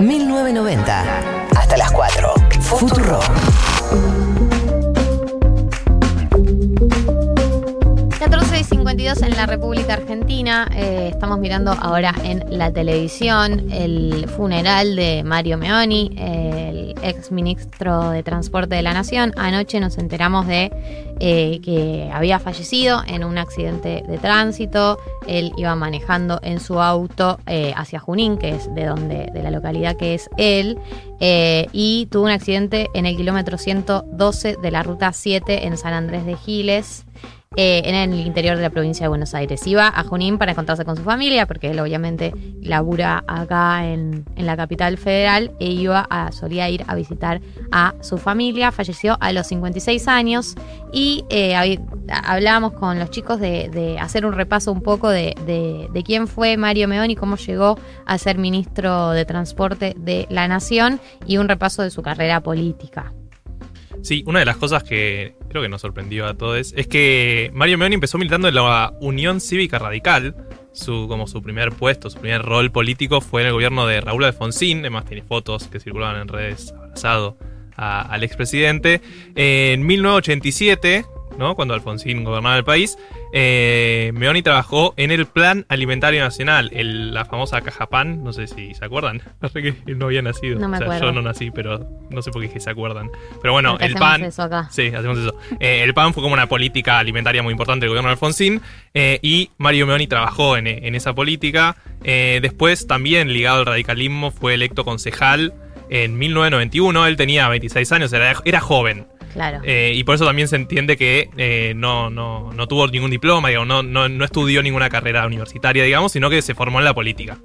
1990. Hasta las 4. Futuro. 14 y 52 en la República Argentina. Eh, estamos mirando ahora en la televisión el funeral de Mario Meoni, el ex ministro de Transporte de la Nación. Anoche nos enteramos de eh, que había fallecido en un accidente de tránsito. Él iba manejando en su auto eh, hacia Junín, que es de donde, de la localidad que es él, y tuvo un accidente en el kilómetro 112 de la ruta 7 en San Andrés de Giles. Eh, en el interior de la provincia de Buenos Aires. Iba a Junín para encontrarse con su familia, porque él obviamente labura acá en, en la capital federal, e iba a, solía ir a visitar a su familia. Falleció a los 56 años y eh, hab- hablábamos con los chicos de, de hacer un repaso un poco de, de- de quién fue Mario Meón y cómo llegó a ser ministro de Transporte de la Nación y un repaso de su carrera política. Sí, una de las cosas que creo que nos sorprendió a todos es que Mario Meoni empezó militando en la Unión Cívica Radical. Su, como su primer puesto, su primer rol político fue en el gobierno de Raúl Alfonsín. Además, tiene fotos que circulaban en redes abrazado al expresidente. En 1987, ¿no? cuando Alfonsín gobernaba el país, eh, Meoni trabajó en el Plan Alimentario Nacional, el- la famosa caja pan. No sé si se acuerdan. Que no había nacido. No me O sea, acuerdo. yo no nací, pero no sé por qué se acuerdan. Pero bueno, Porque el hacemos pan. eso acá. Sí, hacemos eso. Eh, el PAN fue como una política alimentaria muy importante del gobierno de Alfonsín eh, y Mario Meoni trabajó en, en esa política. Después, también ligado al radicalismo, fue electo concejal en 1991. Él tenía 26 años, era, era joven. Claro. Eh, y por eso también se entiende que eh, no, no, no tuvo ningún diploma, digamos, no, no, no estudió ninguna carrera universitaria, digamos, sino que se formó en la política.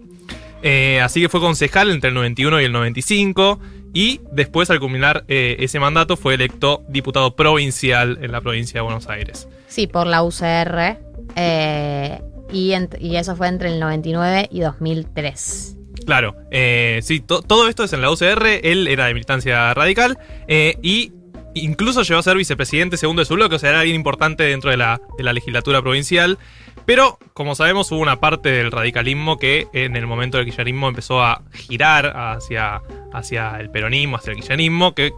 Eh, así que fue concejal entre el 91 y el 95 y después al culminar ese mandato fue electo diputado provincial en la provincia de Buenos Aires. Sí, por la UCR. y, y eso fue entre el 99 y 2003. Claro, eh, sí, to- todo esto es en la UCR, él era de militancia radical eh, y incluso llegó a ser vicepresidente segundo de su bloque, o sea, era alguien importante dentro de la, de la legislatura provincial. Pero, como sabemos, hubo una parte del radicalismo que en el momento del kirchnerismo empezó a girar hacia, hacia el peronismo, hacia el kirchnerismo, que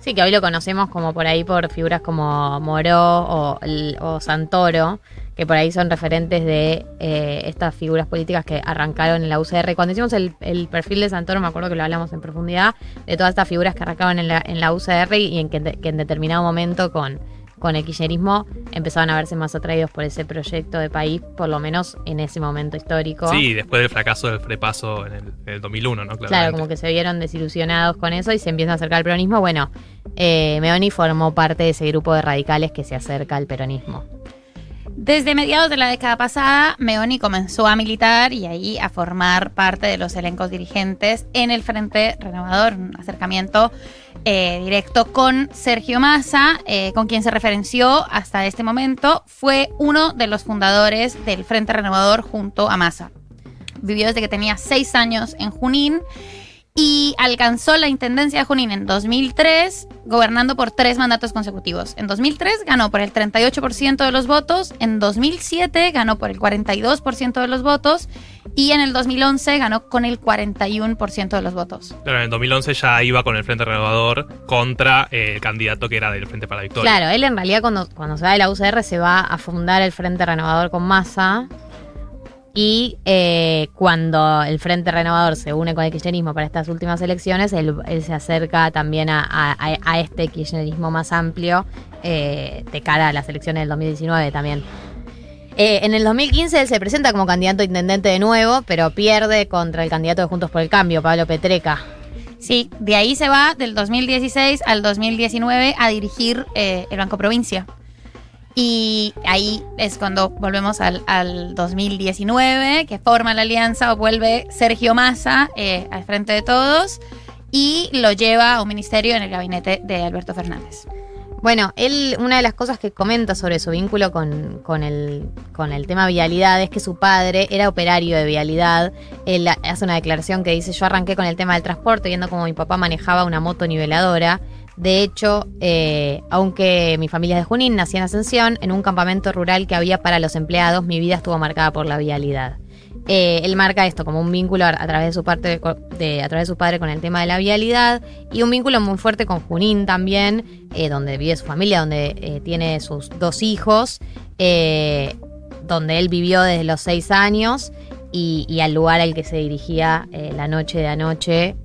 Sí, que hoy lo conocemos como por ahí por figuras como Moró o, Santoro, que por ahí son referentes de eh, estas figuras políticas que arrancaron en la UCR. Cuando hicimos el, el perfil de Santoro, me acuerdo que lo hablamos en profundidad, de todas estas figuras que arrancaron en la, en la UCR y en que, que en determinado momento con, con el kirchnerismo empezaban a verse más atraídos por ese proyecto de país, por lo menos en ese momento histórico. sí, después del fracaso del frepaso en el, en el 2001, ¿no? Claro, Claramente. como que se vieron desilusionados con eso y se empiezan a acercar al peronismo. Bueno, eh, Meoni formó parte de ese grupo de radicales que se acerca al peronismo. Desde mediados de la década pasada, Meoni comenzó a militar y ahí a formar parte de los elencos dirigentes en el Frente Renovador, un acercamiento eh, directo con Sergio Massa, eh, con quien se referenció hasta este momento. Fue uno de los fundadores del Frente Renovador junto a Massa. Vivió desde que tenía seis años en Junín y alcanzó la intendencia de Junín en 2003, gobernando por tres mandatos consecutivos. En 2003 ganó por el 38% de los votos, en 2007 ganó por el 42% de los votos y en el 2011 ganó con el 41% de los votos. Claro, en el 2011 ya iba con el Frente Renovador contra eh, el candidato que era del Frente para la Victoria. Claro, él en realidad cuando, cuando se va de la UCR se va a fundar el Frente Renovador con Massa. Y eh, cuando el Frente Renovador se une con el kirchnerismo para estas últimas elecciones, él, se acerca también a, este kirchnerismo más amplio eh, de cara a las elecciones del 2019 también. Eh, en el 2015 él se presenta como candidato intendente de nuevo, pero pierde contra el candidato de Juntos por el Cambio, Pablo Petreca. Sí, de ahí se va del 2016 al 2019 a dirigir el Banco Provincia. Y ahí es cuando volvemos al, al 2019, que forma la alianza o vuelve Sergio Massa eh, al frente de todos y lo lleva a un ministerio en el gabinete de Alberto Fernández. Bueno, él, una de las cosas que comenta sobre su vínculo con, con el, con el tema vialidad es que su padre era operario de vialidad. Él hace una declaración que dice, yo arranqué con el tema del transporte viendo cómo mi papá manejaba una moto niveladora. De hecho, eh, aunque mi familia es de Junín, nací en Ascensión, en un campamento rural que había para los empleados, mi vida estuvo marcada por la vialidad. Eh, él marca esto como un vínculo a, través de su parte padre con el tema de la vialidad y un vínculo muy fuerte con Junín también, eh, donde vive su familia, donde eh, tiene sus dos hijos, donde él vivió desde los seis años y, al lugar al que se dirigía la noche de anoche.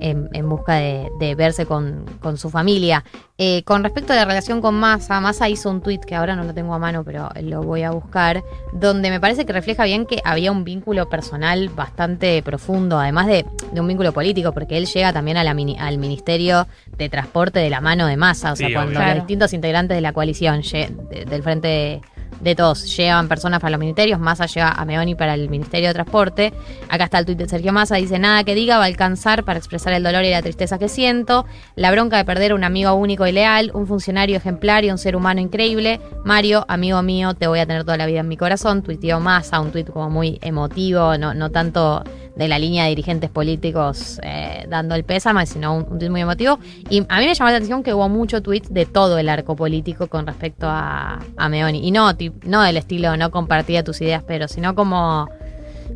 En, en busca de, de verse con, con su familia. Eh, con respecto a la relación con Massa, Massa hizo un tweet que ahora no lo tengo a mano, pero lo voy a buscar, donde me parece que refleja bien que había un vínculo personal bastante profundo, además de, de un vínculo político, porque él llega también a la mini- al Ministerio de Transporte de la mano de Massa, o sea, Sí, cuando obvio. los Claro. distintos integrantes de la coalición de- del Frente de, Todos llevan personas para los ministerios, Massa lleva a Meoni para el Ministerio de Transporte. Acá está el tuit de Sergio Massa, dice, nada que diga va a alcanzar para expresar el dolor y la tristeza que siento, la bronca de perder un amigo único y leal, un funcionario ejemplar y un ser humano increíble. Mario, amigo mío, te voy a tener toda la vida en mi corazón. Tuiteó Massa, un tuit como muy emotivo, no, no tanto de la línea de dirigentes políticos eh, dando el pésame, sino un, un tuit muy emotivo. Y a mí me llamó la atención que hubo mucho tweet de todo el arco político con respecto a, a Meoni. Y no, no del estilo, no compartía tus ideas, pero sino como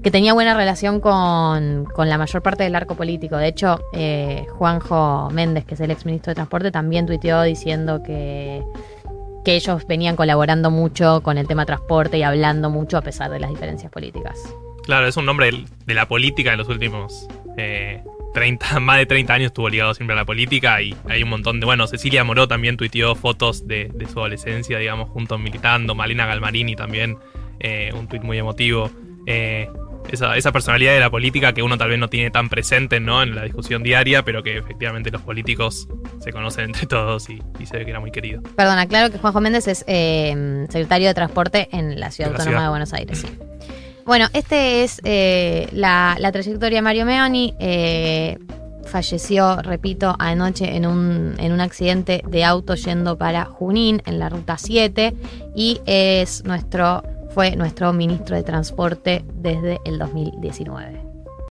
que tenía buena relación con, con la mayor parte del arco político. De hecho, eh, Juanjo Méndez, que es el exministro de Transporte, también tuiteó diciendo que, que ellos venían colaborando mucho con el tema transporte y hablando mucho a pesar de las diferencias políticas. Claro, es un nombre de la política en los últimos eh, 30, más de 30 años estuvo ligado siempre a la política y hay un montón de... Bueno, Cecilia Moró también tuiteó fotos de, de su adolescencia, digamos, juntos militando. Malena Galmarini también, eh, un tuit muy emotivo. Eh, esa, esa personalidad de la política que uno tal vez no tiene tan presente ¿no? en la discusión diaria, pero que efectivamente los políticos se conocen entre todos y, y se ve que era muy querido. Perdona, claro que Juanjo Méndez es eh, secretario de Transporte en la Ciudad la Autónoma ciudad. de Buenos Aires. sí. Bueno, este es eh, la, trayectoria de Mario Meoni. eh, falleció, repito, anoche en un, en un accidente de auto yendo para Junín en la ruta 7 y es nuestro, fue nuestro ministro de Transporte desde el 2019.